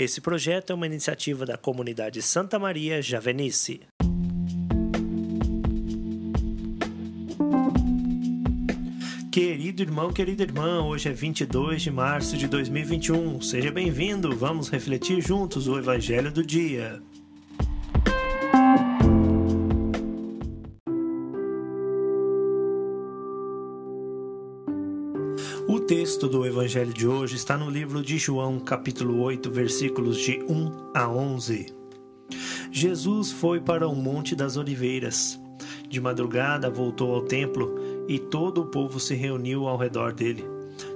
Esse projeto é uma iniciativa da comunidade Santa Maria Javenice. Querido irmão, querida irmã, hoje é 22 de março de 2021. Seja bem-vindo. Vamos refletir juntos o evangelho do dia. O texto do evangelho de hoje está no livro de João, capítulo 8, versículos de 1 a 11. Jesus foi para o Monte das Oliveiras. De madrugada voltou ao templo e todo o povo se reuniu ao redor dele.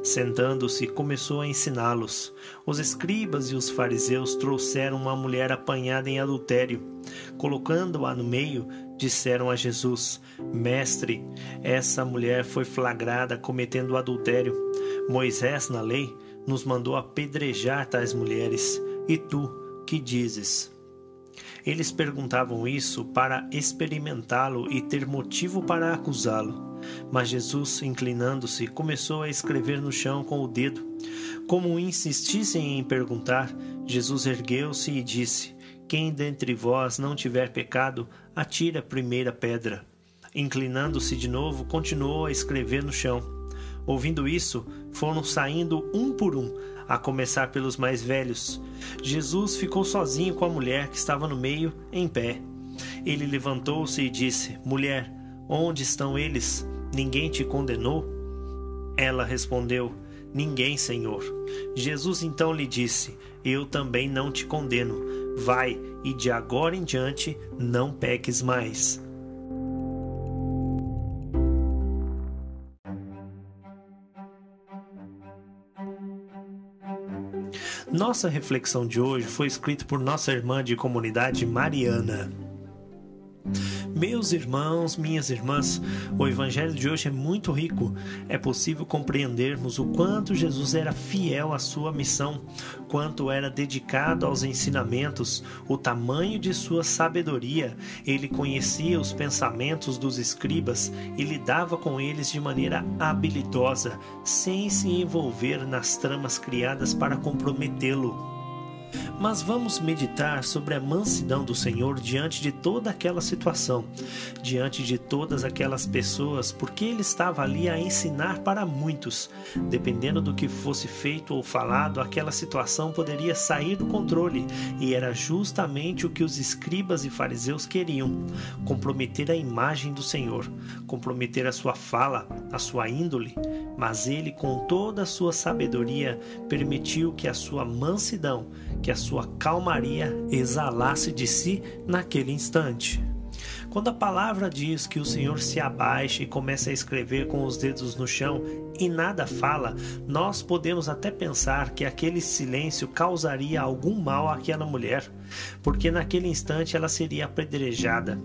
Sentando-se, começou a ensiná-los. Os escribas e os fariseus trouxeram uma mulher apanhada em adultério. Colocando-a no meio, disseram a Jesus: Mestre, essa mulher foi flagrada cometendo adultério. Moisés, na lei, nos mandou apedrejar tais mulheres. E tu, que dizes? Eles perguntavam isso para experimentá-lo e ter motivo para acusá-lo. Mas Jesus, inclinando-se, começou a escrever no chão com o dedo. Como insistissem em perguntar, Jesus ergueu-se e disse: Quem dentre vós não tiver pecado, atire a primeira pedra. Inclinando-se de novo, continuou a escrever no chão. Ouvindo isso, foram saindo um por um, a começar pelos mais velhos. Jesus ficou sozinho com a mulher que estava no meio, em pé. Ele levantou-se e disse: Mulher, onde estão eles? Ninguém te condenou? Ela respondeu: Ninguém, Senhor. Jesus então lhe disse: Eu também não te condeno. Vai e de agora em diante não peques mais. Nossa reflexão de hoje foi escrita por nossa irmã de comunidade Mariana. Meus irmãos, minhas irmãs, o Evangelho de hoje é muito rico. É possível compreendermos o quanto Jesus era fiel à sua missão, quanto era dedicado aos ensinamentos, o tamanho de sua sabedoria. Ele conhecia os pensamentos dos escribas e lidava com eles de maneira habilidosa, sem se envolver nas tramas criadas para comprometê-lo. Mas vamos meditar sobre a mansidão do Senhor diante de toda aquela situação, diante de todas aquelas pessoas, porque ele estava ali a ensinar para muitos. Dependendo do que fosse feito ou falado, aquela situação poderia sair do controle, e era justamente o que os escribas e fariseus queriam: comprometer a imagem do Senhor, comprometer a sua fala, a sua índole. Mas ele, com toda a sua sabedoria, permitiu que a sua mansidão, que a sua calmaria exalasse de si naquele instante. Quando a palavra diz que o Senhor se abaixa e começa a escrever com os dedos no chão e nada fala, nós podemos até pensar que aquele silêncio causaria algum mal àquela mulher, porque naquele instante ela seria apedrejada.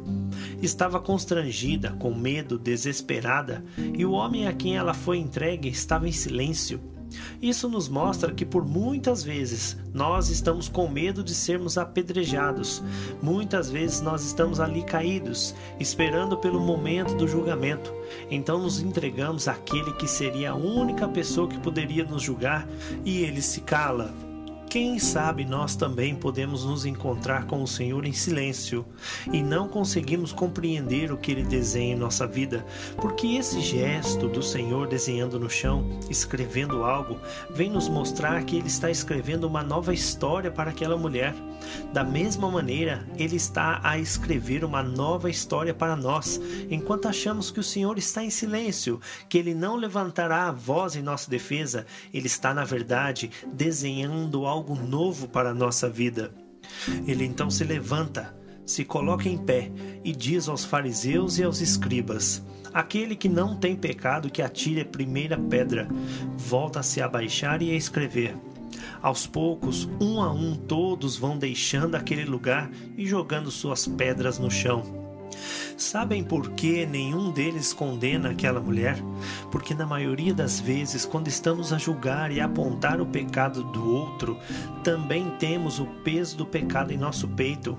Estava constrangida, com medo, desesperada, e o homem a quem ela foi entregue estava em silêncio. Isso nos mostra que por muitas vezes nós estamos com medo de sermos apedrejados. Muitas vezes nós estamos ali caídos, esperando pelo momento do julgamento. Então nos entregamos àquele que seria a única pessoa que poderia nos julgar e ele se cala. Quem sabe nós também podemos nos encontrar com o Senhor em silêncio e não conseguimos compreender o que Ele desenha em nossa vida, porque esse gesto do Senhor desenhando no chão, escrevendo algo, vem nos mostrar que Ele está escrevendo uma nova história para aquela mulher. Da mesma maneira, Ele está a escrever uma nova história para nós, enquanto achamos que o Senhor está em silêncio, que Ele não levantará a voz em nossa defesa, Ele está, na verdade, desenhando algo novo para a nossa vida. Ele então se levanta, se coloca em pé e diz aos fariseus e aos escribas: Aquele que não tem pecado, que atire a primeira pedra. Volta a se abaixar e a escrever. Aos poucos, um a um, todos vão deixando aquele lugar e jogando suas pedras no chão. Sabem por que nenhum deles condena aquela mulher? Porque na maioria das vezes, quando estamos a julgar e apontar o pecado do outro, também temos o peso do pecado em nosso peito.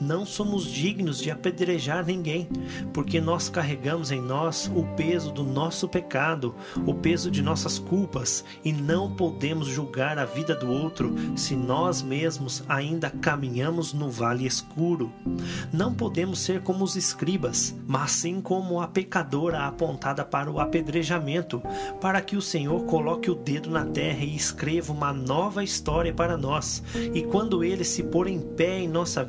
Não somos dignos de apedrejar ninguém, porque nós carregamos em nós o peso do nosso pecado, o peso de nossas culpas, e não podemos julgar a vida do outro se nós mesmos ainda caminhamos no vale escuro. Não podemos ser como os escribas, mas sim como a pecadora apontada para o apedrejamento, para que o Senhor coloque o dedo na terra e escreva uma nova história para nós. E quando ele se pôr em pé em nossa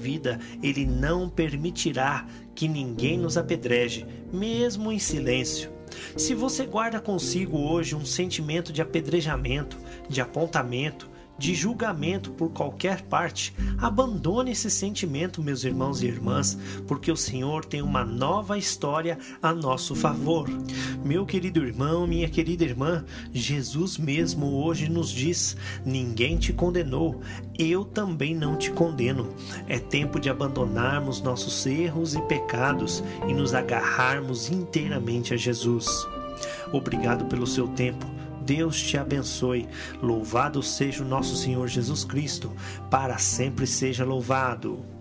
ele não permitirá que ninguém nos apedreje, mesmo em silêncio. Se você guarda consigo hoje um sentimento de apedrejamento, de apontamento, de julgamento por qualquer parte, abandone esse sentimento, meus irmãos e irmãs, porque o Senhor tem uma nova história a nosso favor. Meu querido irmão, minha querida irmã, Jesus mesmo hoje nos diz: ninguém te condenou, eu também não te condeno. É tempo de abandonarmos nossos erros e pecados e nos agarrarmos inteiramente a Jesus. Obrigado pelo seu tempo. Deus te abençoe. Louvado seja o nosso Senhor Jesus Cristo, para sempre seja louvado.